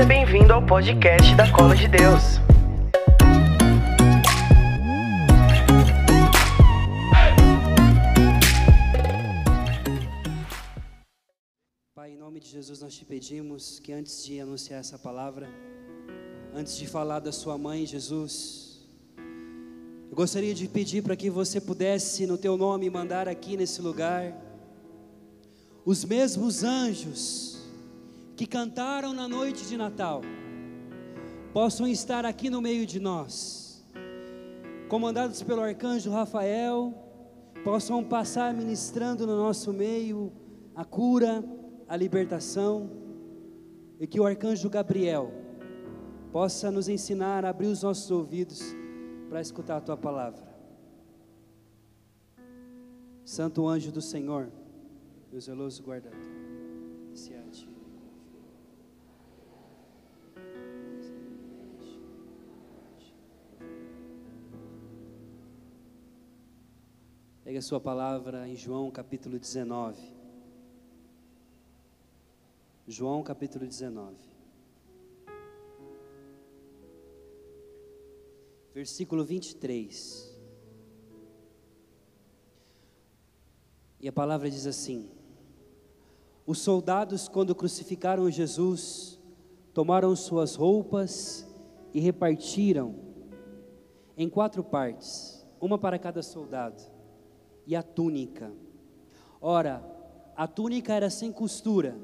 Seja bem-vindo ao podcast da Cola de Deus. Pai, em nome de Jesus, nós te pedimos que antes de anunciar essa palavra, antes de falar da sua mãe, Jesus, eu gostaria de pedir para que você pudesse, no teu nome, mandar aqui nesse lugar os mesmos anjos que cantaram na noite de Natal, possam estar aqui no meio de nós, comandados pelo arcanjo Rafael, possam passar ministrando no nosso meio a cura, a libertação, e que o arcanjo Gabriel possa nos ensinar a abrir os nossos ouvidos para escutar a tua palavra. Santo anjo do Senhor, meu zeloso guardador, se a Pegue a sua palavra em João capítulo 19. João capítulo 19. Versículo 23. E a palavra diz assim: Os soldados, quando crucificaram Jesus, tomaram suas roupas e repartiram em quatro partes, uma para cada soldado, e a túnica. Ora, a túnica era sem costura,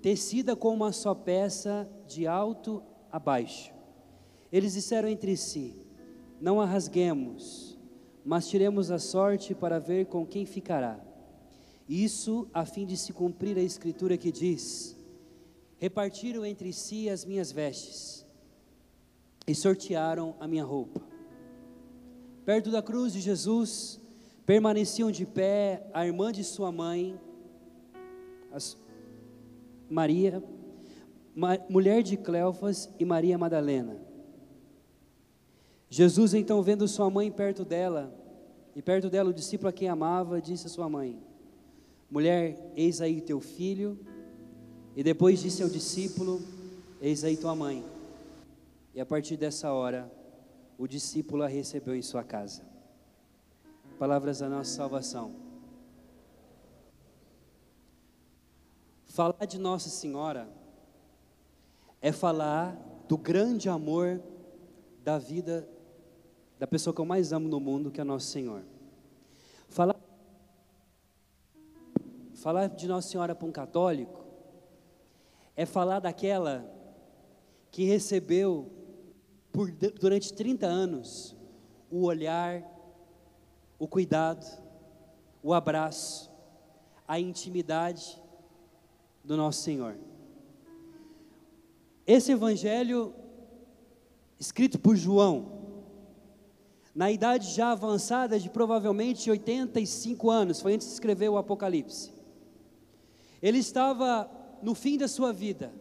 tecida com uma só peça de alto a baixo. Eles disseram entre si: Não a rasguemos, mas tiremos a sorte para ver com quem ficará. Isso a fim de se cumprir a escritura que diz: Repartiram entre si as minhas vestes e sortearam a minha roupa. Perto da cruz de Jesus, permaneciam de pé a irmã de sua mãe, Maria, mulher de Cleofas e Maria Madalena. Jesus, então, vendo sua mãe perto dela, e perto dela o discípulo a quem amava, disse à sua mãe: Mulher, eis aí teu filho. E depois disse ao discípulo: Eis aí tua mãe. E a partir dessa hora, o discípulo a recebeu em sua casa. Palavras da nossa salvação. Falar de Nossa Senhora é falar do grande amor da vida da pessoa que eu mais amo no mundo, que é Nosso Senhor. Falar, falar de Nossa Senhora para um católico é falar daquela que recebeu por, durante 30 anos o olhar, o cuidado, o abraço, a intimidade do nosso Senhor. Esse evangelho, escrito por João, na idade já avançada de provavelmente 85 anos, foi antes de escrever o Apocalipse. Ele estava no fim da sua vida,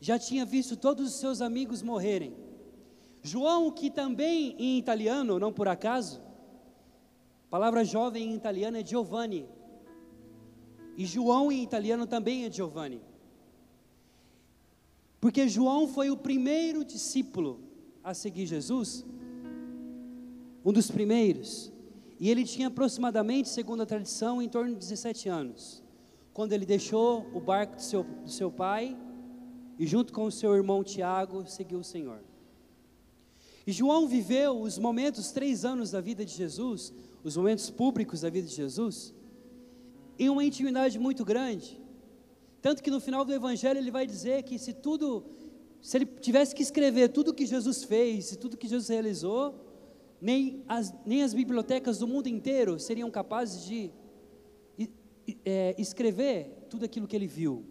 já tinha visto todos os seus amigos morrerem. João, que também em italiano, não por acaso, palavra jovem em italiano é Giovanni, e João em italiano também é Giovanni. Porque João foi o primeiro discípulo a seguir Jesus, um dos primeiros, e ele tinha aproximadamente, segundo a tradição, em torno de 17 anos, quando ele deixou o barco do seu, do seu pai e, junto com o seu irmão Tiago, seguiu o Senhor. E João viveu os momentos, três anos da vida de Jesus, os momentos públicos da vida de Jesus, em uma intimidade muito grande. Tanto que no final do Evangelho ele vai dizer que se tudo, se ele tivesse que escrever tudo que Jesus fez, e tudo que Jesus realizou, nem as, nem as bibliotecas do mundo inteiro seriam capazes de é, escrever tudo aquilo que ele viu.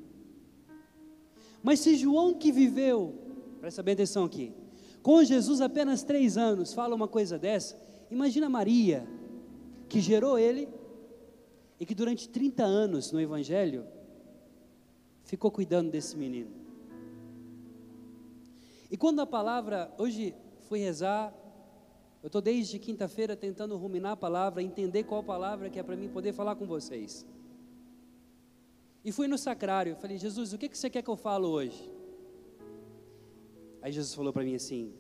Mas se João que viveu, presta bem atenção aqui, com Jesus apenas três anos, fala uma coisa dessa, imagina Maria, que gerou ele, e que durante 30 anos no Evangelho ficou cuidando desse menino. E quando a palavra, hoje fui rezar, eu estou desde quinta-feira tentando ruminar a palavra, entender qual palavra que é para mim poder falar com vocês. E fui no sacrário, falei, Jesus, o que, que você quer que eu falo hoje? Aí Jesus falou para mim assim: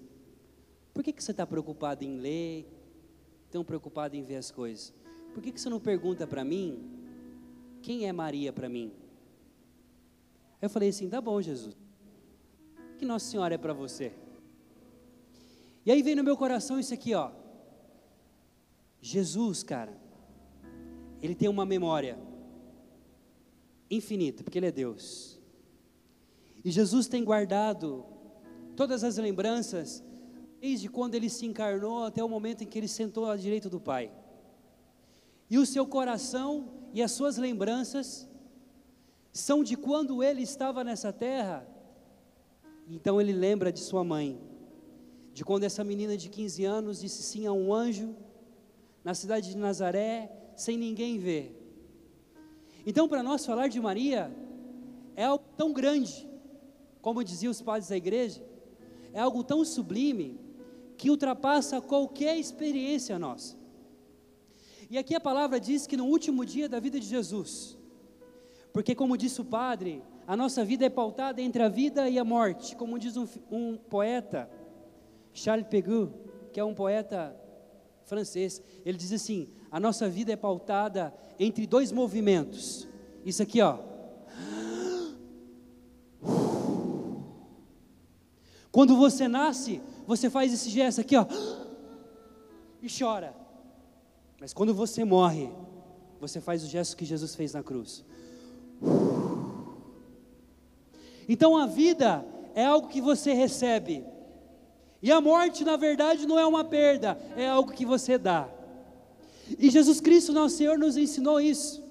Por que, que você está preocupado em ler, tão preocupado em ver as coisas? Por que, que você não pergunta para mim quem é Maria para mim? Aí eu falei assim: Tá bom, Jesus. Que Nossa Senhora é para você? E aí veio no meu coração isso aqui, ó. Jesus, cara, ele tem uma memória infinita, porque ele é Deus. E Jesus tem guardado todas as lembranças, desde quando ele se encarnou até o momento em que ele sentou à direita do Pai. E o seu coração e as suas lembranças são de quando ele estava nessa terra. Então ele lembra de sua mãe, de quando essa menina de 15 anos disse sim a um anjo na cidade de Nazaré, sem ninguém ver. Então, para nós falar de Maria é algo tão grande, como diziam os padres da igreja, é algo tão sublime que ultrapassa qualquer experiência nossa. E aqui a palavra diz que no último dia da vida de Jesus, porque como disse o padre, a nossa vida é pautada entre a vida e a morte, como diz um, um poeta, Charles Peguy, que é um poeta francês, ele diz assim: a nossa vida é pautada entre dois movimentos. Isso aqui, ó. Quando você nasce, você faz esse gesto aqui, ó, e chora. Mas quando você morre, você faz o gesto que Jesus fez na cruz. Então a vida é algo que você recebe. E a morte, na verdade, não é uma perda, é algo que você dá. E Jesus Cristo, nosso Senhor, nos ensinou isso.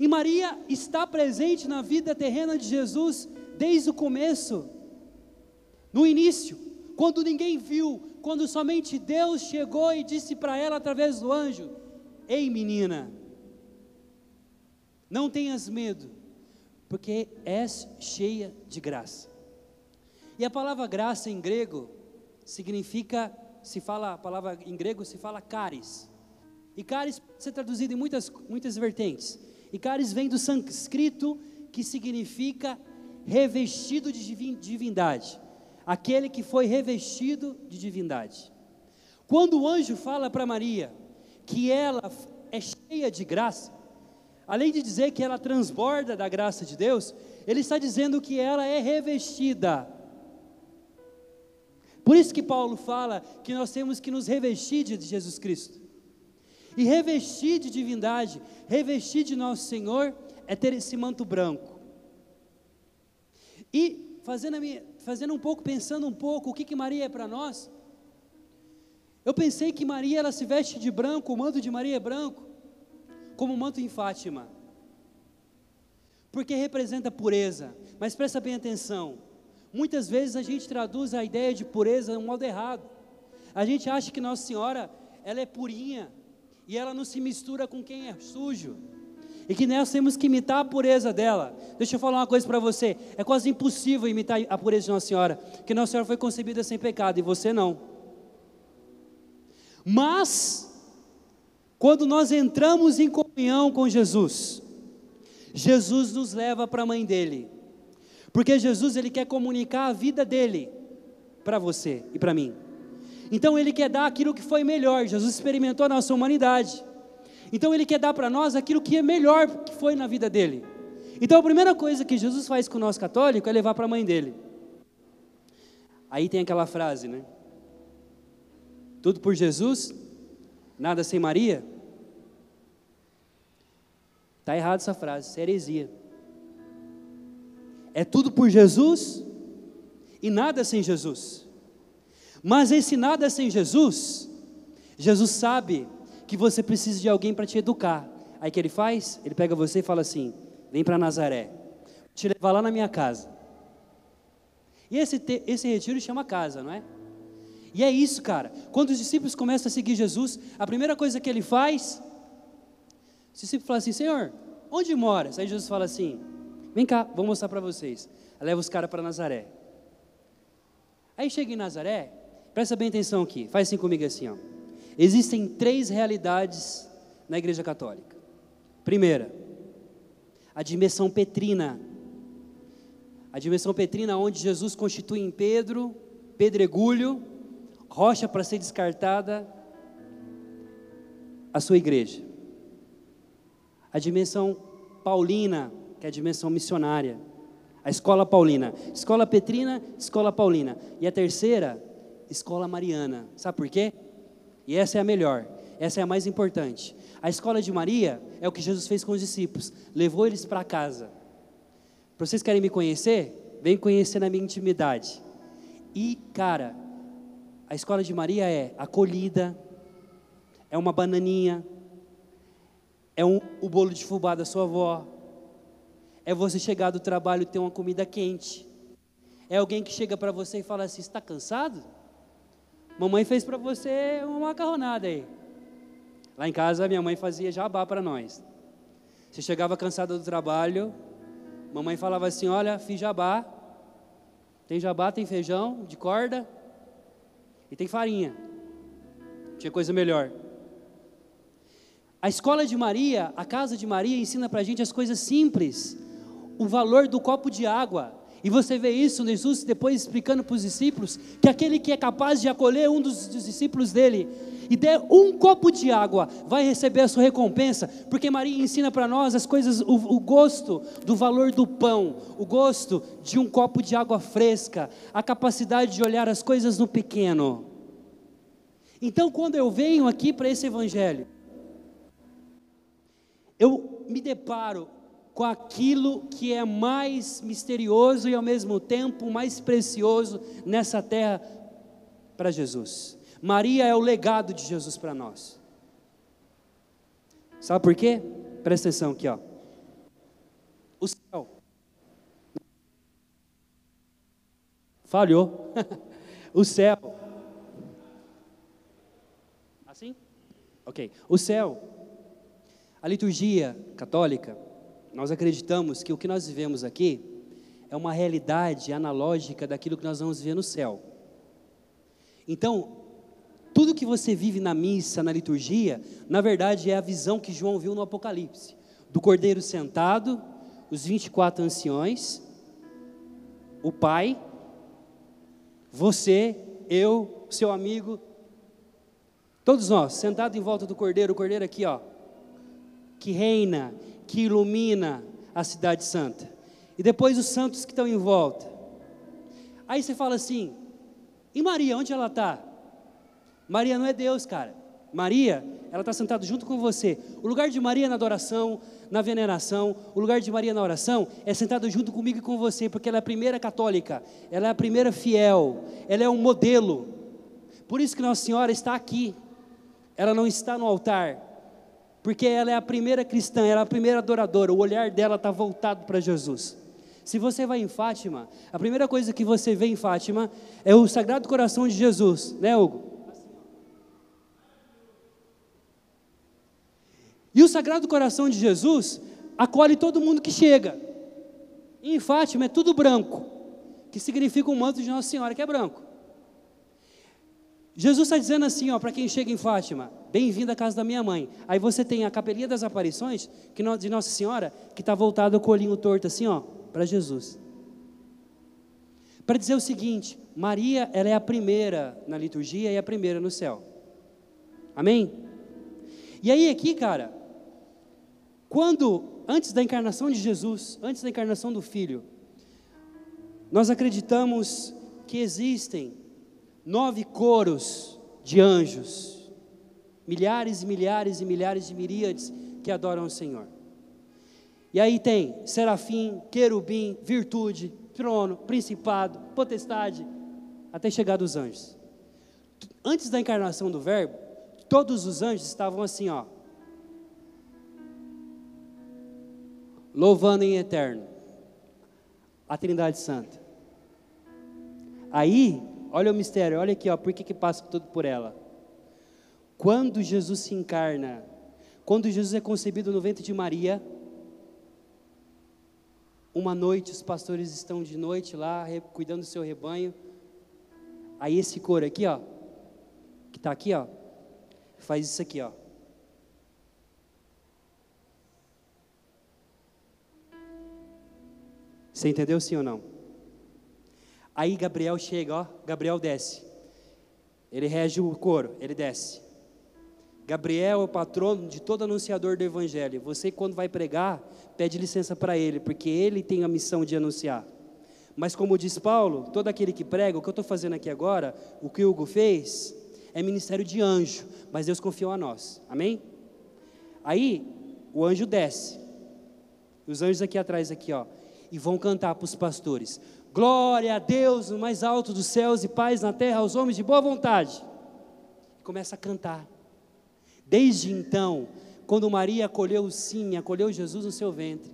E Maria está presente na vida terrena de Jesus desde o começo, no início, quando ninguém viu, quando somente Deus chegou e disse para ela através do anjo: Ei menina, não tenhas medo, porque és cheia de graça. E a palavra graça em grego significa, se fala, a palavra em grego se fala caris. E caris pode ser traduzido em muitas, muitas vertentes. E caris vem do sânscrito, que significa revestido de divindade. Aquele que foi revestido de divindade. Quando o anjo fala para Maria que ela é cheia de graça, além de dizer que ela transborda da graça de Deus, ele está dizendo que ela é revestida por isso que Paulo fala que nós temos que nos revestir de Jesus Cristo. E revestir de divindade, revestir de nosso Senhor, é ter esse manto branco. E fazendo, minha, fazendo um pouco, pensando um pouco, o que, que Maria é para nós? Eu pensei que Maria ela se veste de branco, o manto de Maria é branco, como o manto em Fátima, porque representa pureza. Mas presta bem atenção: Muitas vezes a gente traduz a ideia de pureza de um modo errado. A gente acha que Nossa Senhora, ela é purinha e ela não se mistura com quem é sujo. E que nós temos que imitar a pureza dela. Deixa eu falar uma coisa para você: é quase impossível imitar a pureza de Nossa Senhora, porque Nossa Senhora foi concebida sem pecado e você não. Mas, quando nós entramos em comunhão com Jesus, Jesus nos leva para a mãe dele. Porque Jesus ele quer comunicar a vida dele para você e para mim. Então ele quer dar aquilo que foi melhor. Jesus experimentou a nossa humanidade. Então ele quer dar para nós aquilo que é melhor que foi na vida dele. Então a primeira coisa que Jesus faz com o nosso católico é levar para a mãe dele. Aí tem aquela frase, né? Tudo por Jesus, nada sem Maria. Está errado essa frase, isso é heresia. É tudo por Jesus e nada sem Jesus. Mas esse nada sem Jesus, Jesus sabe que você precisa de alguém para te educar. Aí que ele faz? Ele pega você e fala assim: vem para Nazaré, te levar lá na minha casa. E esse, esse retiro chama casa, não é? E é isso, cara. Quando os discípulos começam a seguir Jesus, a primeira coisa que ele faz, os discípulos falam assim: Senhor, onde moras? Aí Jesus fala assim: Vem cá, vou mostrar para vocês. Leva os caras para Nazaré. Aí chega em Nazaré, presta bem atenção aqui, faz assim comigo assim, ó. Existem três realidades na Igreja Católica. Primeira, a dimensão petrina. A dimensão petrina, onde Jesus constitui em Pedro, pedregulho, rocha para ser descartada, a sua igreja. A dimensão paulina, que é a dimensão missionária. A escola paulina. Escola petrina, escola paulina. E a terceira, escola mariana. Sabe por quê? E essa é a melhor. Essa é a mais importante. A escola de Maria é o que Jesus fez com os discípulos. Levou eles para casa. Para vocês querem me conhecer? Vem conhecer na minha intimidade. E, cara, a escola de Maria é acolhida, é uma bananinha, é um, o bolo de fubá da sua avó, é você chegar do trabalho e ter uma comida quente. É alguém que chega para você e fala assim: está cansado? Mamãe fez para você uma macarronada aí. Lá em casa, minha mãe fazia jabá para nós. Você chegava cansado do trabalho, mamãe falava assim: Olha, fiz jabá. Tem jabá, tem feijão de corda e tem farinha. Tinha coisa melhor. A escola de Maria, a casa de Maria, ensina para a gente as coisas simples o valor do copo de água. E você vê isso, Jesus depois explicando para os discípulos que aquele que é capaz de acolher um dos, discípulos dele e der um copo de água vai receber a sua recompensa, porque Maria ensina para nós as coisas, o, o gosto do valor do pão, o gosto de um copo de água fresca, a capacidade de olhar as coisas no pequeno. Então, quando eu venho aqui para esse evangelho, eu me deparo com aquilo que é mais misterioso e ao mesmo tempo mais precioso nessa terra para Jesus. Maria é o legado de Jesus para nós. Sabe por quê? Presta atenção aqui, ó. O céu. Falhou. o céu. Assim? Ok. O céu. A liturgia católica nós acreditamos que o que nós vivemos aqui é uma realidade analógica daquilo que nós vamos ver no céu. Então, tudo que você vive na missa, na liturgia, na verdade é a visão que João viu no Apocalipse: do cordeiro sentado, os 24 anciões, o Pai, você, eu, seu amigo, todos nós, sentados em volta do cordeiro, o cordeiro aqui, ó, que reina, que ilumina a cidade santa. E depois os santos que estão em volta. Aí você fala assim: e Maria, onde ela está? Maria não é Deus, cara. Maria, ela está sentada junto com você. O lugar de Maria na adoração, na veneração, o lugar de Maria na oração é sentado junto comigo e com você, porque ela é a primeira católica, ela é a primeira fiel, ela é um modelo. Por isso que Nossa Senhora está aqui. Ela não está no altar, porque ela é a primeira cristã, ela é a primeira adoradora, o olhar dela está voltado para Jesus. Se você vai em Fátima, a primeira coisa que você vê em Fátima é o Sagrado Coração de Jesus, né, Hugo? E o Sagrado Coração de Jesus acolhe todo mundo que chega. E em Fátima é tudo branco, que significa o manto de Nossa Senhora, que é branco. Jesus está dizendo assim, ó, para quem chega em Fátima, bem-vindo à casa da minha mãe. Aí você tem a capelinha das aparições que de Nossa Senhora, que está voltado o colinho torto assim, ó, para Jesus. Para dizer o seguinte, Maria, ela é a primeira na liturgia e a primeira no céu. Amém? E aí aqui, cara, quando antes da encarnação de Jesus, antes da encarnação do Filho, nós acreditamos que existem nove coros de anjos, milhares e milhares e milhares de miríades que adoram o Senhor. E aí tem serafim, querubim, virtude, trono, principado, potestade, até chegar dos anjos. Antes da encarnação do Verbo, todos os anjos estavam assim, ó, louvando em eterno a Trindade Santa. Aí Olha o mistério, olha aqui, ó, por que, que passa tudo por ela? Quando Jesus se encarna, quando Jesus é concebido no ventre de Maria, uma noite os pastores estão de noite lá, cuidando do seu rebanho. Aí esse coro aqui, ó, que está aqui, ó, faz isso aqui, ó. Você entendeu sim ou não? Aí Gabriel chega, ó, Gabriel desce. Ele rege o coro, ele desce. Gabriel é o patrono de todo anunciador do evangelho. Você quando vai pregar, pede licença para ele, porque ele tem a missão de anunciar. Mas como diz Paulo, todo aquele que prega, o que eu estou fazendo aqui agora, o que Hugo fez, é ministério de anjo, mas Deus confiou a nós. Amém? Aí o anjo desce. Os anjos aqui atrás aqui, ó, e vão cantar para os pastores. Glória a Deus no mais alto dos céus e paz na terra aos homens de boa vontade. Começa a cantar. Desde então, quando Maria acolheu sim, acolheu Jesus no seu ventre,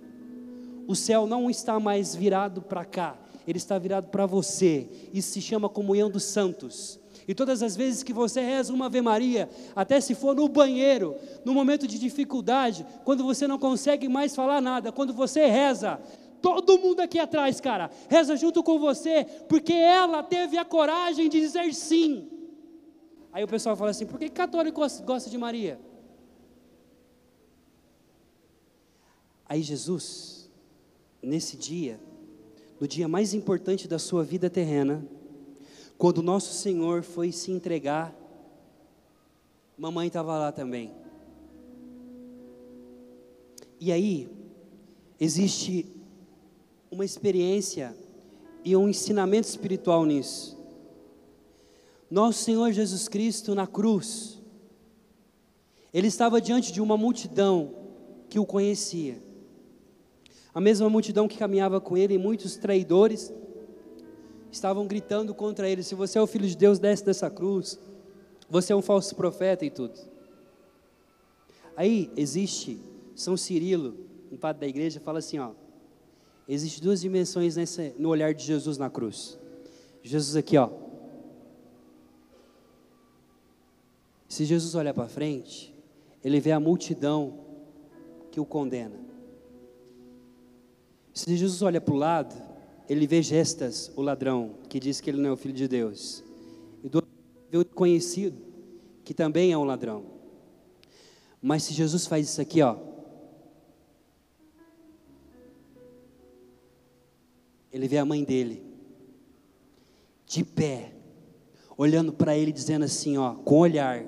o céu não está mais virado para cá, ele está virado para você. Isso se chama comunhão dos santos. E todas as vezes que você reza uma Ave Maria, até se for no banheiro, no momento de dificuldade, quando você não consegue mais falar nada, quando você reza, todo mundo aqui atrás, cara, reza junto com você, porque ela teve a coragem de dizer sim. Aí o pessoal fala assim: por que católico gosta de Maria? Aí Jesus, nesse dia, no dia mais importante da sua vida terrena, quando nosso Senhor foi se entregar, mamãe estava lá também. E aí, existe uma experiência e um ensinamento espiritual nisso. Nosso Senhor Jesus Cristo na cruz, ele estava diante de uma multidão que o conhecia. A mesma multidão que caminhava com ele, e muitos traidores estavam gritando contra ele: Se você é o filho de Deus, desce dessa cruz. Você é um falso profeta e tudo. Aí existe São Cirilo, um padre da igreja, fala assim: ó, existe duas dimensões nessa, no olhar de Jesus na cruz. Jesus aqui, ó, Se Jesus olhar para frente, ele vê a multidão que o condena. Se Jesus olha para o lado, ele vê Gestas, o ladrão, que diz que ele não é o filho de Deus. E do vê o conhecido, que também é um ladrão. Mas se Jesus faz isso aqui, ó, ele vê a mãe dele, de pé, olhando para ele, dizendo assim, ó, com olhar,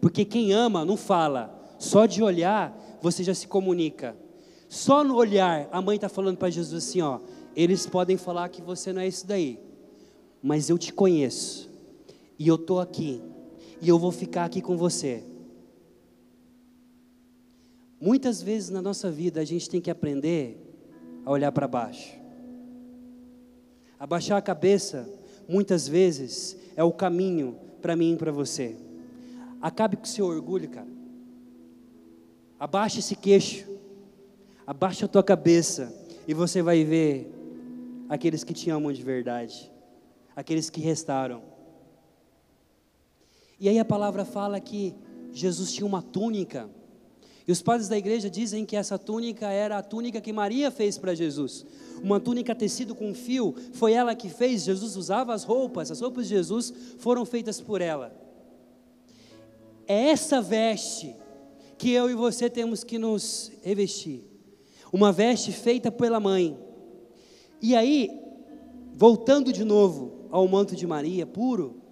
porque quem ama não fala, só de olhar você já se comunica. Só no olhar, a mãe está falando para Jesus assim: ó, eles podem falar que você não é isso daí, mas eu te conheço, e eu estou aqui, e eu vou ficar aqui com você. Muitas vezes na nossa vida a gente tem que aprender a olhar para baixo. Abaixar a cabeça, muitas vezes, é o caminho para mim e para você. Acabe com o seu orgulho, cara. Abaixa esse queixo. Abaixa a tua cabeça. E você vai ver aqueles que te amam de verdade. Aqueles que restaram. E aí a palavra fala que Jesus tinha uma túnica. E os padres da igreja dizem que essa túnica era a túnica que Maria fez para Jesus. Uma túnica tecido com fio, foi ela que fez. Jesus usava as roupas, as roupas de Jesus foram feitas por ela. É essa veste que eu e você temos que nos revestir. Uma veste feita pela mãe. E aí, voltando de novo ao manto de Maria, puro.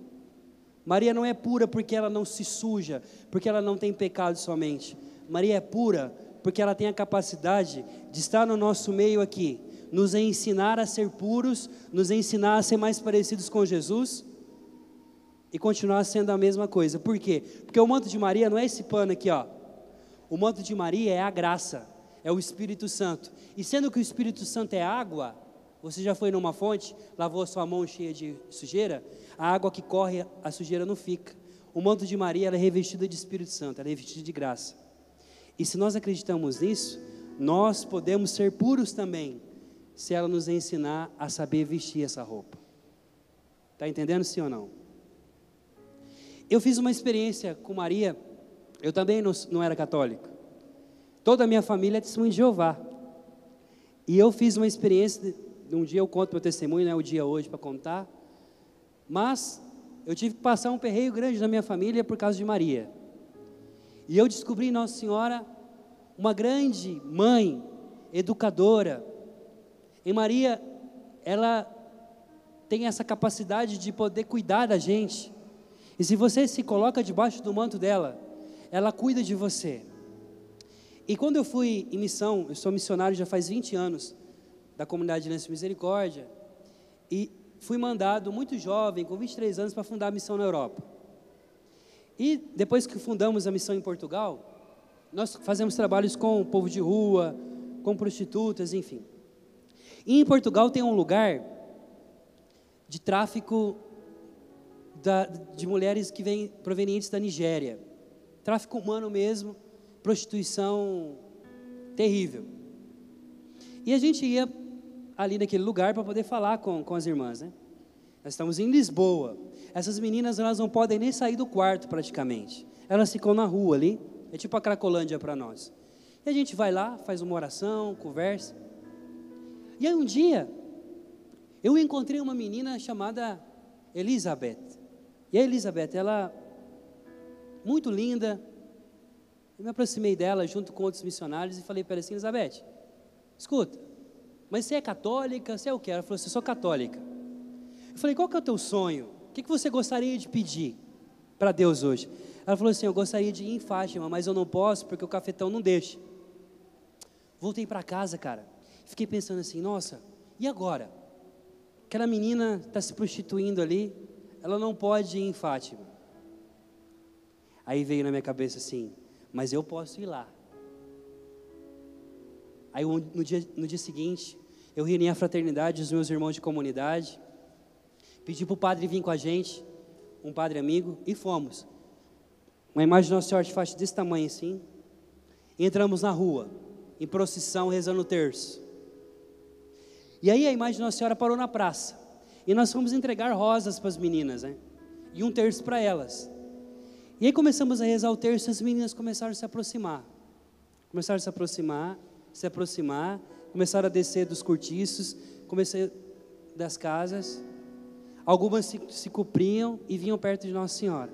Maria não é pura porque ela não se suja, porque ela não tem pecado somente. Maria é pura porque ela tem a capacidade de estar no nosso meio aqui, nos ensinar a ser puros, nos ensinar a ser mais parecidos com Jesus e continuar sendo a mesma coisa. Por quê? Porque o manto de Maria não é esse pano aqui, ó. O manto de Maria é a graça, é o Espírito Santo. E sendo que o Espírito Santo é água, você já foi numa fonte, lavou a sua mão cheia de sujeira? A água que corre, a sujeira não fica. O manto de Maria é revestida de Espírito Santo, ela é revestida de graça. E se nós acreditamos nisso, nós podemos ser puros também, se ela nos ensinar a saber vestir essa roupa. Está entendendo sim ou não? Eu fiz uma experiência com Maria, eu também não, não era católico. Toda a minha família é testemunho de Jeová. E eu fiz uma experiência, um dia eu conto meu testemunho, não é o dia hoje para contar, mas eu tive que passar um perreio grande na minha família por causa de Maria. E eu descobri em Nossa Senhora uma grande mãe, educadora. E Maria, ela tem essa capacidade de poder cuidar da gente. E se você se coloca debaixo do manto dela, ela cuida de você. E quando eu fui em missão, eu sou missionário já faz 20 anos, da comunidade de Misericórdia, e fui mandado muito jovem, com 23 anos, para fundar a missão na Europa. E depois que fundamos a missão em Portugal, nós fazemos trabalhos com o povo de rua, com prostitutas, enfim. E em Portugal tem um lugar de tráfico da, de mulheres que vêm provenientes da Nigéria. Tráfico humano mesmo, prostituição terrível. E a gente ia ali naquele lugar para poder falar com, com as irmãs, né? Nós estamos em Lisboa. Essas meninas elas não podem nem sair do quarto praticamente. Elas ficam na rua ali. É tipo a Cracolândia para nós. E a gente vai lá, faz uma oração, conversa. E aí um dia, eu encontrei uma menina chamada Elizabeth. E a Elizabeth, ela, muito linda, eu me aproximei dela junto com outros missionários e falei para ela assim, Elizabeth, escuta, mas você é católica? Você é o que? Ela falou assim, sou católica. Eu falei, qual que é o teu sonho? O que, que você gostaria de pedir para Deus hoje? Ela falou assim, eu gostaria de ir em Fátima, mas eu não posso porque o cafetão não deixa. Voltei para casa, cara. Fiquei pensando assim, nossa, e agora? Aquela menina está se prostituindo ali, ela não pode ir em Fátima. Aí veio na minha cabeça assim, mas eu posso ir lá. Aí no dia, no dia seguinte, eu reuni a fraternidade, os meus irmãos de comunidade, pedi para o padre vir com a gente, um padre amigo, e fomos. Uma imagem de Nossa Senhora de faixa desse tamanho assim. Entramos na rua, em procissão, rezando o terço. E aí a imagem de Nossa Senhora parou na praça. E nós fomos entregar rosas para as meninas, né? E um terço para elas. E aí começamos a rezar o terço as meninas começaram a se aproximar. Começaram a se aproximar, se aproximar, começaram a descer dos cortiços, comecei das casas. Algumas se, se cupriam e vinham perto de Nossa Senhora.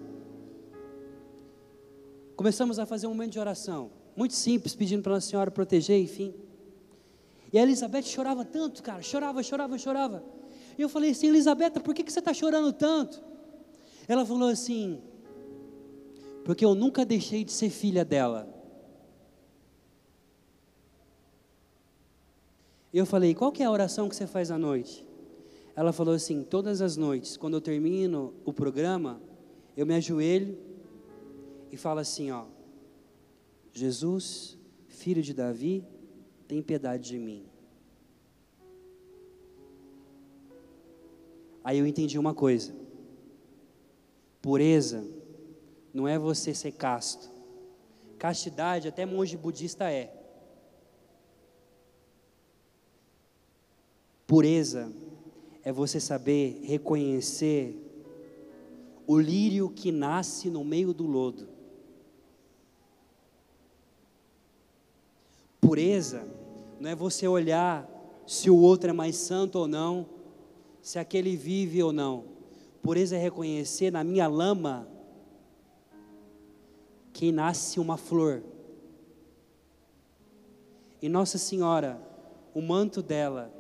Começamos a fazer um momento de oração, muito simples, pedindo para Nossa Senhora proteger, enfim. E a Elizabeth chorava tanto, cara, chorava, chorava, chorava. E eu falei assim, Elizabeth, por que, que você está chorando tanto? Ela falou assim, porque eu nunca deixei de ser filha dela. Eu falei, qual que é a oração que você faz à noite? Ela falou assim, todas as noites, quando eu termino o programa, eu me ajoelho e falo assim, ó, Jesus, filho de Davi, tem piedade de mim. Aí eu entendi uma coisa. Pureza não é você ser casto. Castidade até monge budista é. Pureza é você saber reconhecer o lírio que nasce no meio do lodo. Pureza não é você olhar se o outro é mais santo ou não, se aquele vive ou não. Pureza é reconhecer na minha lama que nasce uma flor. E Nossa Senhora, o manto dela,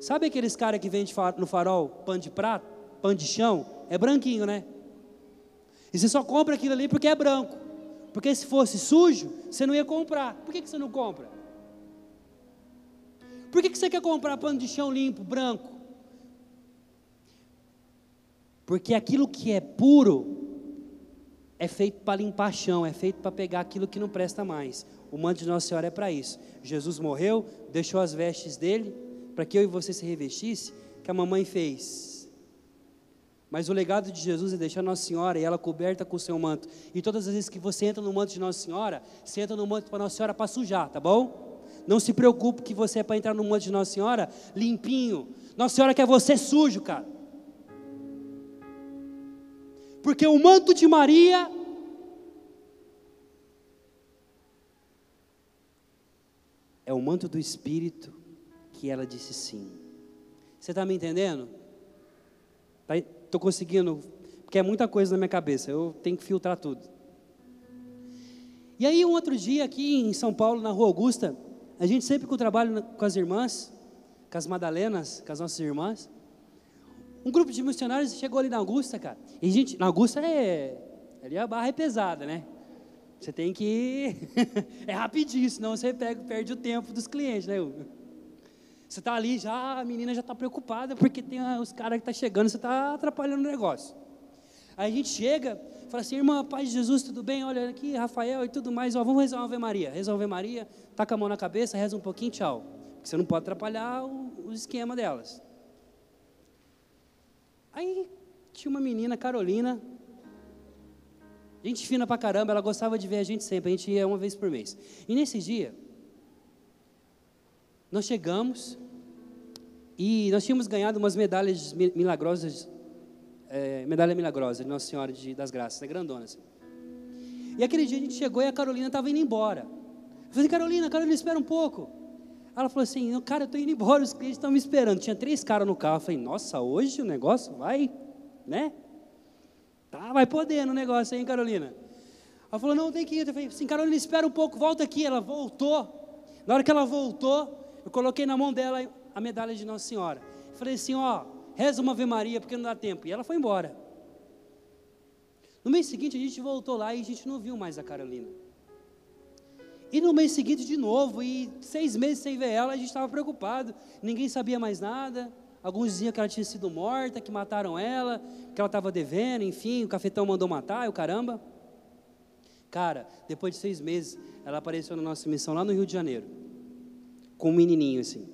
Sabe aqueles caras que vendem no farol pão de prato, pão de chão? É branquinho, né? E você só compra aquilo ali porque é branco. Porque se fosse sujo, você não ia comprar. Por que, que você não compra? Por que, que você quer comprar pano de chão limpo, branco? Porque aquilo que é puro é feito para limpar chão, é feito para pegar aquilo que não presta mais. O manto de Nossa Senhora é para isso. Jesus morreu, deixou as vestes dele, para que eu e você se revestisse, que a mamãe fez. Mas o legado de Jesus é deixar Nossa Senhora e ela coberta com o seu manto. E todas as vezes que você entra no manto de Nossa Senhora, você entra no manto para Nossa Senhora para sujar, tá bom? Não se preocupe que você é para entrar no manto de Nossa Senhora limpinho. Nossa Senhora quer você sujo, cara. Porque o manto de Maria é o manto do Espírito que ela disse sim. Você está me entendendo? Estou tá, conseguindo, porque é muita coisa na minha cabeça, eu tenho que filtrar tudo. E aí, um outro dia, aqui em São Paulo, na Rua Augusta, a gente sempre com o trabalho com as irmãs, com as Madalenas, com as nossas irmãs. Um grupo de missionários chegou ali na Augusta, cara. E gente, na Augusta é. Ali a barra é pesada, né? Você tem que. é rapidinho, senão você pega, perde o tempo dos clientes, né? Você está ali já, a menina já está preocupada porque tem os caras que estão tá chegando, você está atrapalhando o negócio. Aí a gente chega, fala assim, irmã, Pai de Jesus, tudo bem? Olha aqui, Rafael e tudo mais, ó, vamos Ave Maria. Ave Maria, taca a mão na cabeça, reza um pouquinho, tchau. Porque você não pode atrapalhar o, o esquema delas. Aí tinha uma menina, Carolina, gente fina pra caramba, ela gostava de ver a gente sempre, a gente ia uma vez por mês. E nesse dia, nós chegamos e nós tínhamos ganhado umas medalhas milagrosas, é, medalha milagrosa de Nossa Senhora de, das Graças, é grandona assim. E aquele dia a gente chegou e a Carolina estava indo embora. Eu falei, Carolina, Carolina, espera um pouco. Ela falou assim, cara, eu estou indo embora, os clientes estão me esperando. Tinha três caras no carro. Eu falei, nossa, hoje o negócio vai, né? Tá, vai poder no negócio, hein, Carolina? Ela falou, não, tem que ir. Eu falei assim, Carolina, espera um pouco, volta aqui. Ela voltou. Na hora que ela voltou, eu coloquei na mão dela a medalha de Nossa Senhora. falei assim, ó, reza uma Ave Maria, porque não dá tempo. E ela foi embora. No mês seguinte, a gente voltou lá e a gente não viu mais a Carolina. E no mês seguinte de novo, e seis meses sem ver ela, a gente estava preocupado. Ninguém sabia mais nada. Alguns diziam que ela tinha sido morta, que mataram ela, que ela estava devendo, enfim, o cafetão mandou matar, e o caramba. Cara, depois de seis meses, ela apareceu na nossa missão lá no Rio de Janeiro, com um menininho assim.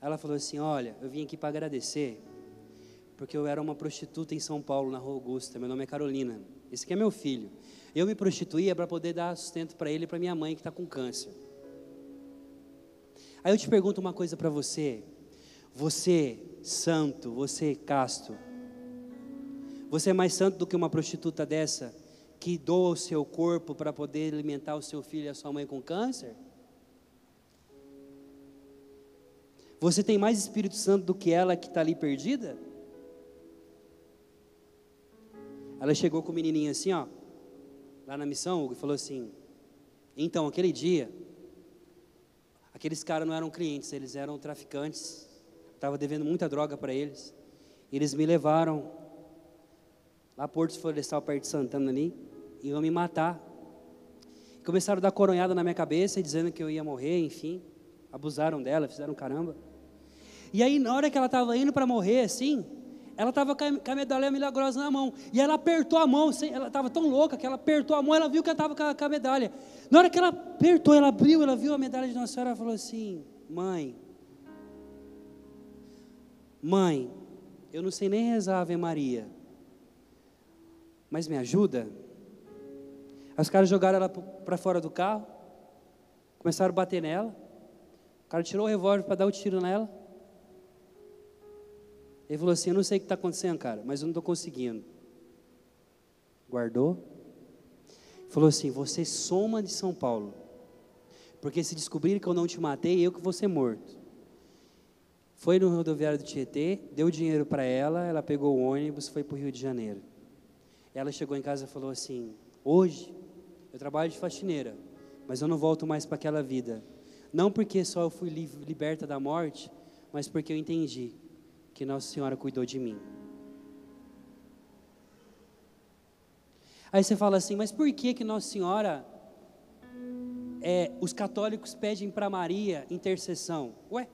Ela falou assim: Olha, eu vim aqui para agradecer, porque eu era uma prostituta em São Paulo, na Rua Augusta. Meu nome é Carolina. Esse aqui é meu filho. Eu me prostituía para poder dar sustento para ele e para minha mãe que está com câncer. Aí eu te pergunto uma coisa para você. Você, santo, você, casto, você é mais santo do que uma prostituta dessa que doa o seu corpo para poder alimentar o seu filho e a sua mãe com câncer? Você tem mais Espírito Santo do que ela que está ali perdida? Ela chegou com o menininho assim, ó lá na missão, e falou assim: então, aquele dia, aqueles caras não eram clientes, eles eram traficantes, estava devendo muita droga para eles. Eles me levaram lá Porto Florestal, perto de Santana ali, e iam me matar. Começaram a dar coronhada na minha cabeça, dizendo que eu ia morrer, enfim. Abusaram dela, fizeram caramba. E aí, na hora que ela estava indo para morrer, assim, ela estava com a medalha milagrosa na mão. E ela apertou a mão, ela estava tão louca que ela apertou a mão, ela viu que ela estava com a medalha. Na hora que ela apertou, ela abriu, ela viu a medalha de Nossa Senhora, ela falou assim: Mãe, mãe, eu não sei nem rezar Ave Maria, mas me ajuda? Os caras jogaram ela para fora do carro, começaram a bater nela. O cara tirou o revólver para dar o um tiro nela. Ele falou assim: Eu não sei o que está acontecendo, cara, mas eu não estou conseguindo. Guardou. Falou assim: Você soma de São Paulo. Porque se descobrirem que eu não te matei, eu que vou ser morto. Foi no rodoviário do Tietê, deu dinheiro para ela, ela pegou o ônibus, foi para o Rio de Janeiro. Ela chegou em casa e falou assim: Hoje eu trabalho de faxineira, mas eu não volto mais para aquela vida. Não porque só eu fui liberta da morte, mas porque eu entendi que Nossa Senhora cuidou de mim. Aí você fala assim, mas por que que Nossa Senhora, é, os católicos pedem para Maria intercessão? Ué,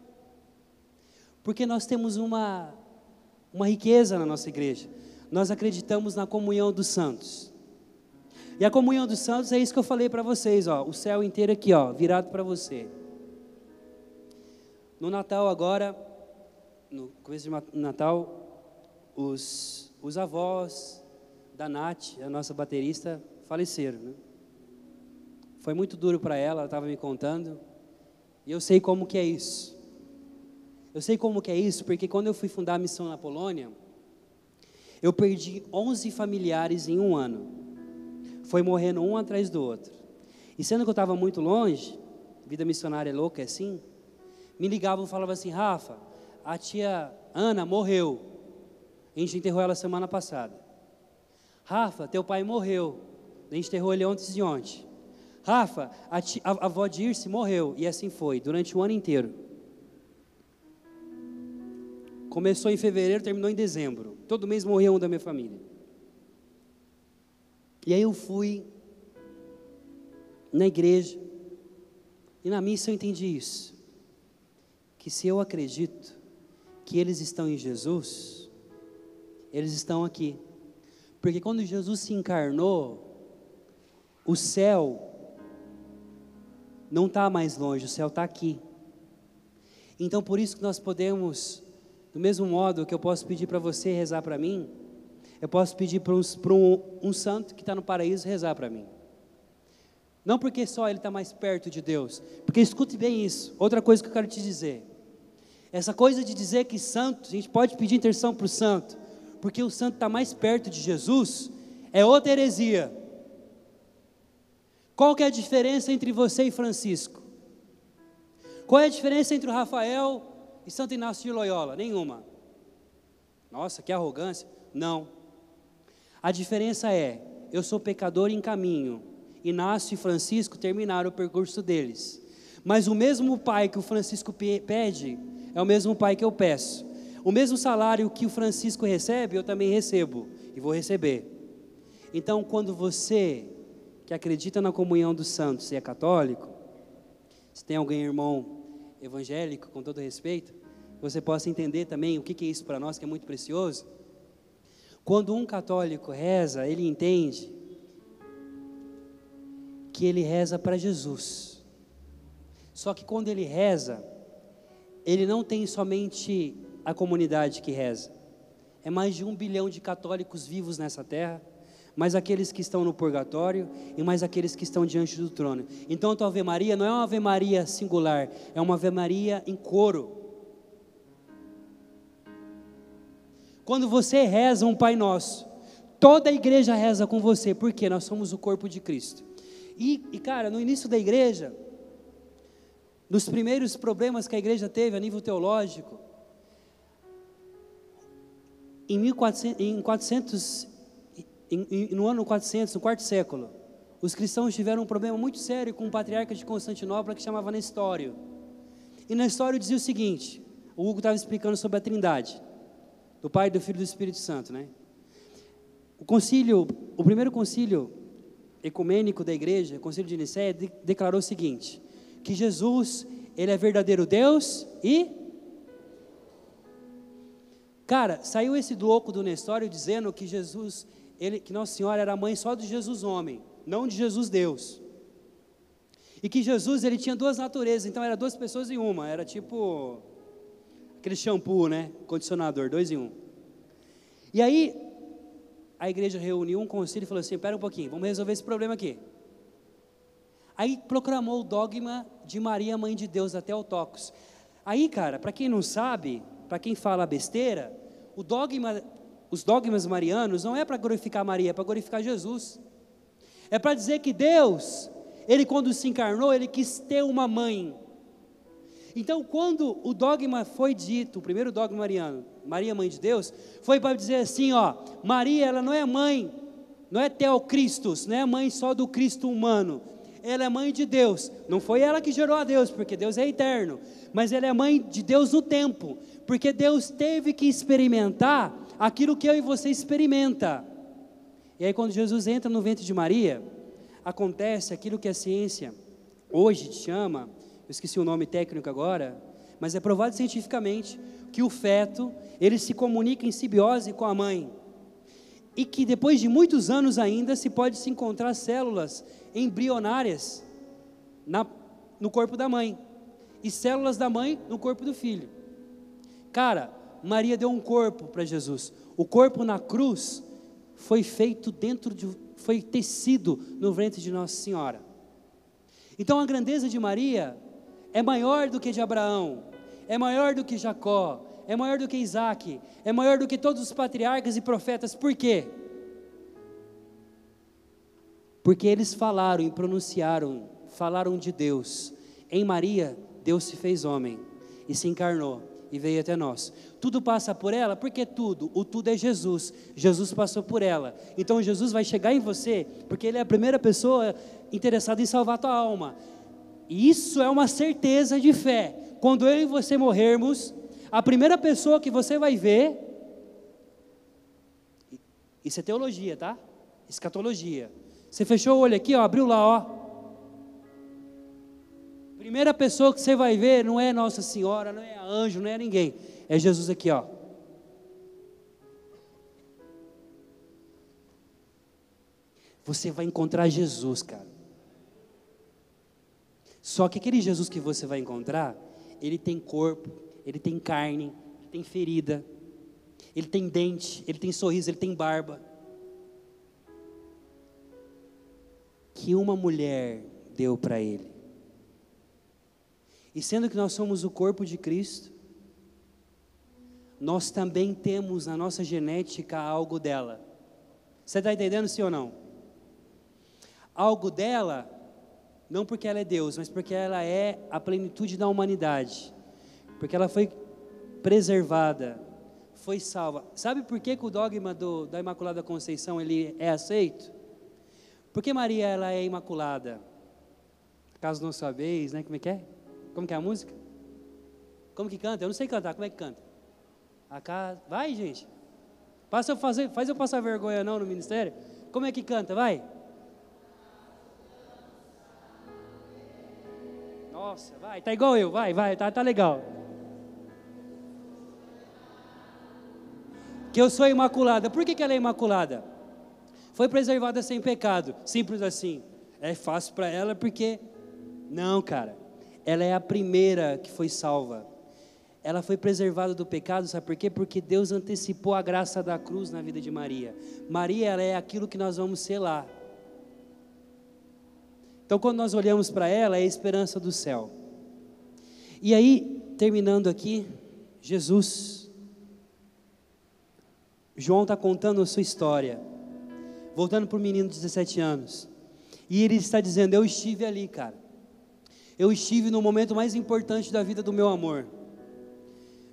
porque nós temos uma, uma riqueza na nossa igreja. Nós acreditamos na comunhão dos santos. E a comunhão dos santos é isso que eu falei para vocês, ó, o céu inteiro aqui, ó, virado para você. No Natal agora, no começo de Natal, os, os avós da Nath, a nossa baterista, faleceram. Né? Foi muito duro para ela, ela estava me contando. E eu sei como que é isso. Eu sei como que é isso, porque quando eu fui fundar a missão na Polônia, eu perdi 11 familiares em um ano. Foi morrendo um atrás do outro. E sendo que eu estava muito longe, vida missionária é louca é assim, me ligavam e falavam assim, Rafa, a tia Ana morreu. A gente enterrou ela semana passada. Rafa, teu pai morreu. A gente enterrou ele ontem e ontem. Rafa, a, tia, a, a avó Dirce morreu. E assim foi, durante o ano inteiro. começou em fevereiro, terminou em dezembro. Todo mês morria um da minha família. E aí eu fui na igreja, e na missa eu entendi isso. Que se eu acredito que eles estão em Jesus, eles estão aqui. Porque quando Jesus se encarnou, o céu não está mais longe, o céu está aqui. Então por isso que nós podemos, do mesmo modo que eu posso pedir para você rezar para mim, eu posso pedir para um, um, um santo que está no paraíso rezar para mim. Não porque só ele está mais perto de Deus, porque escute bem isso. Outra coisa que eu quero te dizer. Essa coisa de dizer que santo, a gente pode pedir intercessão para o santo, porque o santo está mais perto de Jesus, é outra heresia. Qual que é a diferença entre você e Francisco? Qual é a diferença entre o Rafael e Santo Inácio de Loyola? Nenhuma. Nossa, que arrogância. Não. A diferença é, eu sou pecador em caminho, Inácio e Francisco terminaram o percurso deles. Mas o mesmo pai que o Francisco pede é o mesmo pai que eu peço. O mesmo salário que o Francisco recebe, eu também recebo e vou receber. Então, quando você que acredita na comunhão dos santos e é católico, se tem alguém irmão evangélico, com todo respeito, você possa entender também o que é isso para nós, que é muito precioso. Quando um católico reza, ele entende que ele reza para Jesus. Só que quando ele reza, ele não tem somente a comunidade que reza. É mais de um bilhão de católicos vivos nessa terra, mais aqueles que estão no purgatório e mais aqueles que estão diante do trono. Então a tua Ave Maria não é uma Ave Maria singular, é uma Ave Maria em coro. Quando você reza um Pai Nosso, toda a igreja reza com você, porque nós somos o corpo de Cristo. E, e, cara, no início da igreja, nos primeiros problemas que a igreja teve a nível teológico, em, 1400, em 400, em, no ano 400, no quarto século, os cristãos tiveram um problema muito sério com o patriarca de Constantinopla que chamava Nestório. E Nestório dizia o seguinte: o Hugo estava explicando sobre a Trindade, do Pai, do Filho e do Espírito Santo, né? O concílio, o primeiro concílio ecumênico da igreja, o Concílio de Nicéia, de, declarou o seguinte: que Jesus, ele é verdadeiro Deus e Cara, saiu esse louco do Nestório dizendo que Jesus, ele, que Nossa Senhora era mãe só de Jesus homem, não de Jesus Deus. E que Jesus ele tinha duas naturezas, então era duas pessoas em uma, era tipo aquele shampoo, né? Condicionador, dois em um. E aí, a igreja reuniu um conselho e falou assim: espera um pouquinho, vamos resolver esse problema aqui. Aí proclamou o dogma de Maria, mãe de Deus, até o Tocos. Aí, cara, para quem não sabe, para quem fala besteira, o dogma, os dogmas marianos não é para glorificar Maria, é para glorificar Jesus. É para dizer que Deus, ele quando se encarnou, ele quis ter uma mãe. Então, quando o dogma foi dito, o primeiro dogma mariano, Maria mãe de Deus, foi para dizer assim, ó, Maria, ela não é mãe, não é Teocristos, não é mãe só do Cristo humano. Ela é mãe de Deus. Não foi ela que gerou a Deus, porque Deus é eterno, mas ela é mãe de Deus no tempo, porque Deus teve que experimentar aquilo que eu e você experimenta. E aí quando Jesus entra no ventre de Maria, acontece aquilo que a ciência hoje chama eu esqueci o nome técnico agora, mas é provado cientificamente que o feto, ele se comunica em simbiose com a mãe. E que depois de muitos anos ainda se pode se encontrar células embrionárias na, no corpo da mãe e células da mãe no corpo do filho. Cara, Maria deu um corpo para Jesus. O corpo na cruz foi feito dentro de foi tecido no ventre de Nossa Senhora. Então a grandeza de Maria é maior do que de Abraão, é maior do que Jacó, é maior do que Isaac, é maior do que todos os patriarcas e profetas. Por quê? Porque eles falaram e pronunciaram, falaram de Deus. Em Maria, Deus se fez homem e se encarnou e veio até nós. Tudo passa por ela, porque tudo, o tudo é Jesus. Jesus passou por ela. Então Jesus vai chegar em você, porque ele é a primeira pessoa interessada em salvar a tua alma. Isso é uma certeza de fé. Quando eu e você morrermos, A primeira pessoa que você vai ver, isso é teologia, tá? Escatologia. Você fechou o olho aqui, ó, abriu lá, ó. Primeira pessoa que você vai ver não é Nossa Senhora, não é anjo, não é ninguém. É Jesus aqui, ó. Você vai encontrar Jesus, cara. Só que aquele Jesus que você vai encontrar, ele tem corpo, ele tem carne, ele tem ferida, ele tem dente, ele tem sorriso, ele tem barba. Que uma mulher deu para ele. E sendo que nós somos o corpo de Cristo, nós também temos na nossa genética algo dela. Você está entendendo, sim ou não? Algo dela, não porque ela é Deus, mas porque ela é a plenitude da humanidade. Porque ela foi preservada, foi salva. Sabe por que, que o dogma do, da Imaculada Conceição ele é aceito? Porque Maria ela é imaculada. Caso não sabeis, né? Como é que é? Como que é a música? Como que canta? Eu não sei cantar, como é que canta? A casa. Vai, gente. Passa eu fazer, faz eu passar vergonha não no ministério. Como é que canta? Vai. Nossa, vai, tá igual eu, vai, vai, tá, tá legal. Que eu sou imaculada. Por que, que ela é imaculada? Foi preservada sem pecado. Simples assim. É fácil para ela porque. Não, cara ela é a primeira que foi salva. Ela foi preservada do pecado, sabe por quê? Porque Deus antecipou a graça da cruz na vida de Maria. Maria, ela é aquilo que nós vamos ser lá. Então, quando nós olhamos para ela, é a esperança do céu. E aí, terminando aqui, Jesus. João está contando a sua história. Voltando para o menino de 17 anos. E ele está dizendo: Eu estive ali, cara eu estive no momento mais importante da vida do meu amor.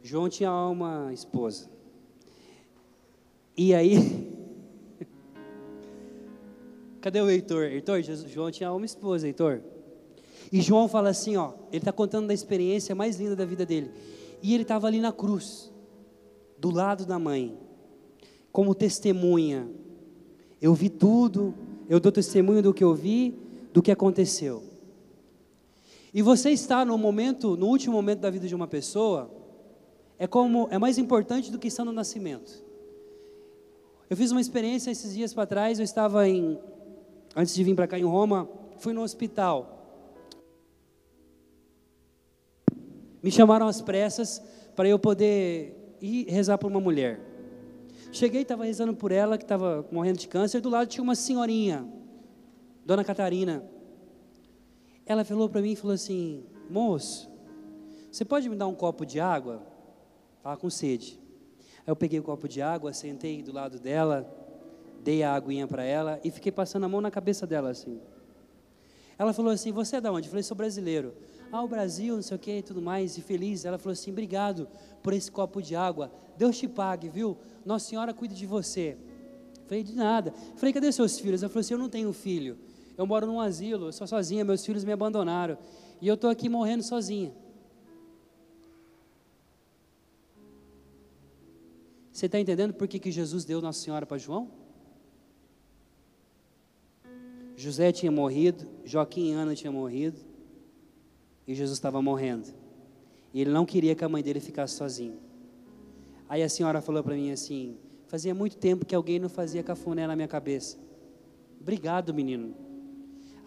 João tinha uma esposa. E aí. Cadê o Heitor? Heitor, João tinha uma esposa, Heitor. E João fala assim: ó, ele está contando da experiência mais linda da vida dele. E ele estava ali na cruz, do lado da mãe, como testemunha. Eu vi tudo, eu dou testemunho do que eu vi, do que aconteceu. E você está no momento, no último momento da vida de uma pessoa, é como é mais importante do que estar no nascimento. Eu fiz uma experiência esses dias para trás, eu estava em antes de vir para cá em Roma, fui no hospital. Me chamaram às pressas para eu poder ir rezar por uma mulher. Cheguei, estava rezando por ela, que estava morrendo de câncer. Do lado tinha uma senhorinha, Dona Catarina. Ela falou para mim e falou assim: Moço, você pode me dar um copo de água? Estava com sede. Aí eu peguei o um copo de água, sentei do lado dela, dei a aguinha para ela e fiquei passando a mão na cabeça dela assim. Ela falou assim: Você é da onde? Eu falei: Sou brasileiro. Ah, o Brasil, não sei o que e tudo mais, e feliz. Ela falou assim: Obrigado por esse copo de água. Deus te pague, viu? Nossa Senhora cuida de você. Falei: De nada. Falei: Cadê seus filhos? Ela falou assim: Eu não tenho filho. Eu moro num asilo, eu sou sozinha, meus filhos me abandonaram. E eu estou aqui morrendo sozinha. Você está entendendo por que, que Jesus deu Nossa Senhora para João? José tinha morrido, Joaquim e Ana tinham morrido, e Jesus estava morrendo. E ele não queria que a mãe dele ficasse sozinha. Aí a senhora falou para mim assim: fazia muito tempo que alguém não fazia cafuné na minha cabeça. Obrigado, menino.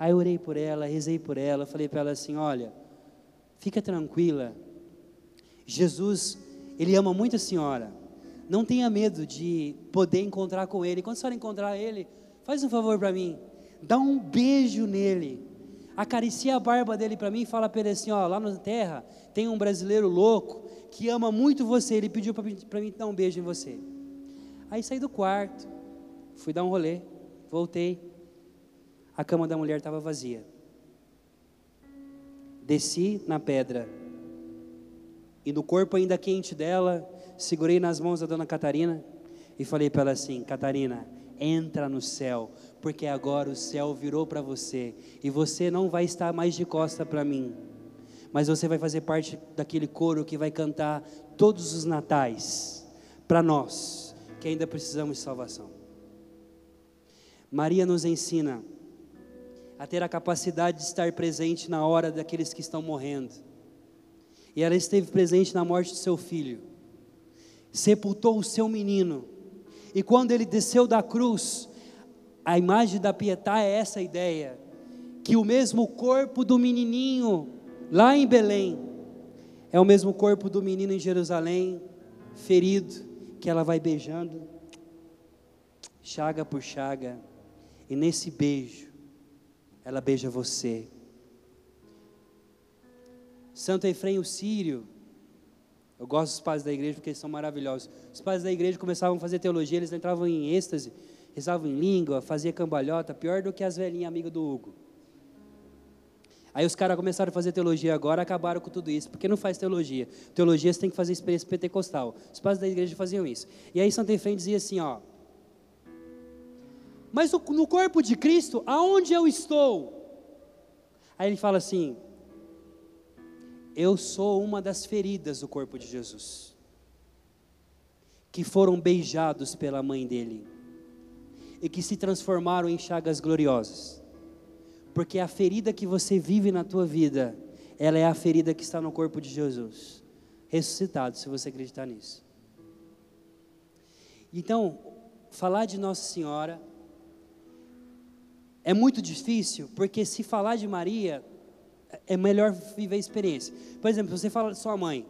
Aí eu orei por ela, rezei por ela, falei para ela assim: olha, fica tranquila. Jesus, Ele ama muito a senhora. Não tenha medo de poder encontrar com Ele. Quando a senhora encontrar Ele, faz um favor para mim. Dá um beijo nele. Acaricia a barba dele para mim e fala para ele assim: ó, lá na terra tem um brasileiro louco que ama muito você. Ele pediu para mim dar um beijo em você. Aí saí do quarto, fui dar um rolê, voltei a cama da mulher estava vazia. Desci na pedra e no corpo ainda quente dela, segurei nas mãos da dona Catarina e falei para ela assim: Catarina, entra no céu, porque agora o céu virou para você e você não vai estar mais de costa para mim. mas você vai fazer parte daquele coro que vai cantar todos os natais para nós que ainda precisamos de salvação. Maria nos ensina a ter a capacidade de estar presente na hora daqueles que estão morrendo. E ela esteve presente na morte do seu filho, sepultou o seu menino, e quando ele desceu da cruz, a imagem da Pietá é essa ideia, que o mesmo corpo do menininho lá em Belém é o mesmo corpo do menino em Jerusalém, ferido, que ela vai beijando, chaga por chaga, e nesse beijo, ela beija você. Santo Efrem o Sírio, eu gosto dos pais da igreja porque eles são maravilhosos. Os pais da igreja começavam a fazer teologia, eles entravam em êxtase, rezavam em língua, faziam cambalhota, pior do que as velhinhas amigas do Hugo. Aí os caras começaram a fazer teologia agora, acabaram com tudo isso, porque não faz teologia. Teologia você tem que fazer experiência pentecostal. Os pais da igreja faziam isso. E aí Santo Efrem dizia assim, ó, mas no corpo de Cristo, aonde eu estou? Aí ele fala assim: Eu sou uma das feridas do corpo de Jesus, que foram beijados pela mãe dele e que se transformaram em chagas gloriosas. Porque a ferida que você vive na tua vida, ela é a ferida que está no corpo de Jesus, ressuscitado, se você acreditar nisso. Então, falar de Nossa Senhora é muito difícil, porque se falar de Maria, é melhor viver a experiência. Por exemplo, você fala de sua mãe.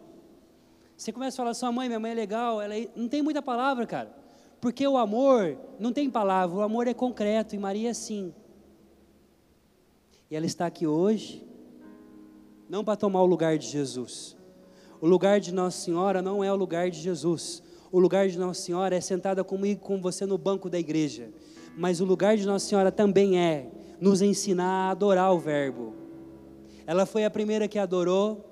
Você começa a falar, sua mãe, minha mãe é legal, ela é... não tem muita palavra, cara. Porque o amor não tem palavra, o amor é concreto, e Maria é sim. E ela está aqui hoje, não para tomar o lugar de Jesus. O lugar de Nossa Senhora não é o lugar de Jesus. O lugar de Nossa Senhora é sentada comigo com você no banco da igreja mas o lugar de Nossa Senhora também é nos ensinar a adorar o Verbo. Ela foi a primeira que adorou,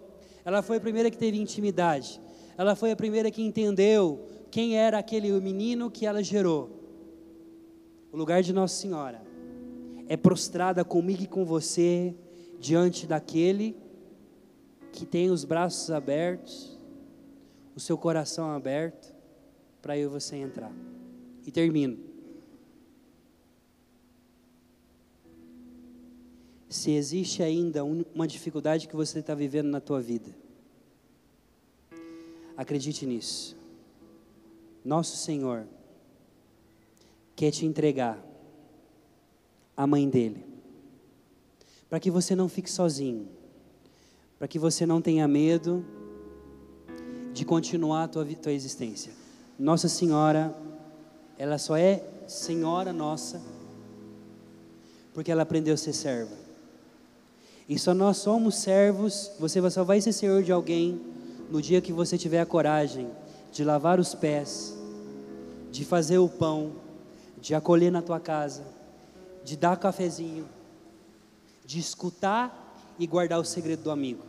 ela foi a primeira que teve intimidade, ela foi a primeira que entendeu quem era aquele menino que ela gerou. O lugar de Nossa Senhora é prostrada comigo e com você diante daquele que tem os braços abertos, o seu coração aberto para eu e você entrar. E termino. se existe ainda uma dificuldade que você está vivendo na tua vida. Acredite nisso. Nosso Senhor quer te entregar a mãe dele, para que você não fique sozinho, para que você não tenha medo de continuar a tua, tua existência. Nossa Senhora, ela só é Senhora nossa, porque ela aprendeu a ser serva. E só nós somos servos, você só vai ser senhor de alguém no dia que você tiver a coragem de lavar os pés, de fazer o pão, de acolher na tua casa, de dar cafezinho, de escutar e guardar o segredo do amigo.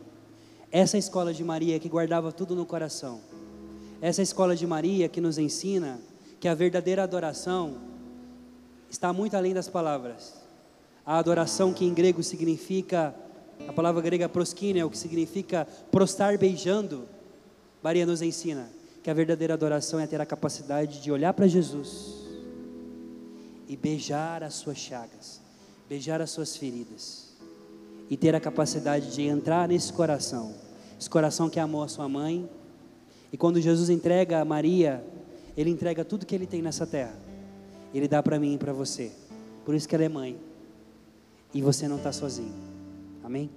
Essa é escola de Maria que guardava tudo no coração. Essa é escola de Maria que nos ensina que a verdadeira adoração está muito além das palavras. A adoração que em grego significa a palavra grega proskine, o que significa prostrar beijando. Maria nos ensina que a verdadeira adoração é ter a capacidade de olhar para Jesus e beijar as suas chagas, beijar as suas feridas e ter a capacidade de entrar nesse coração, esse coração que amou a sua mãe. E quando Jesus entrega a Maria, ele entrega tudo que ele tem nessa terra. Ele dá para mim e para você. Por isso que ela é mãe. E você não está sozinho. Amém?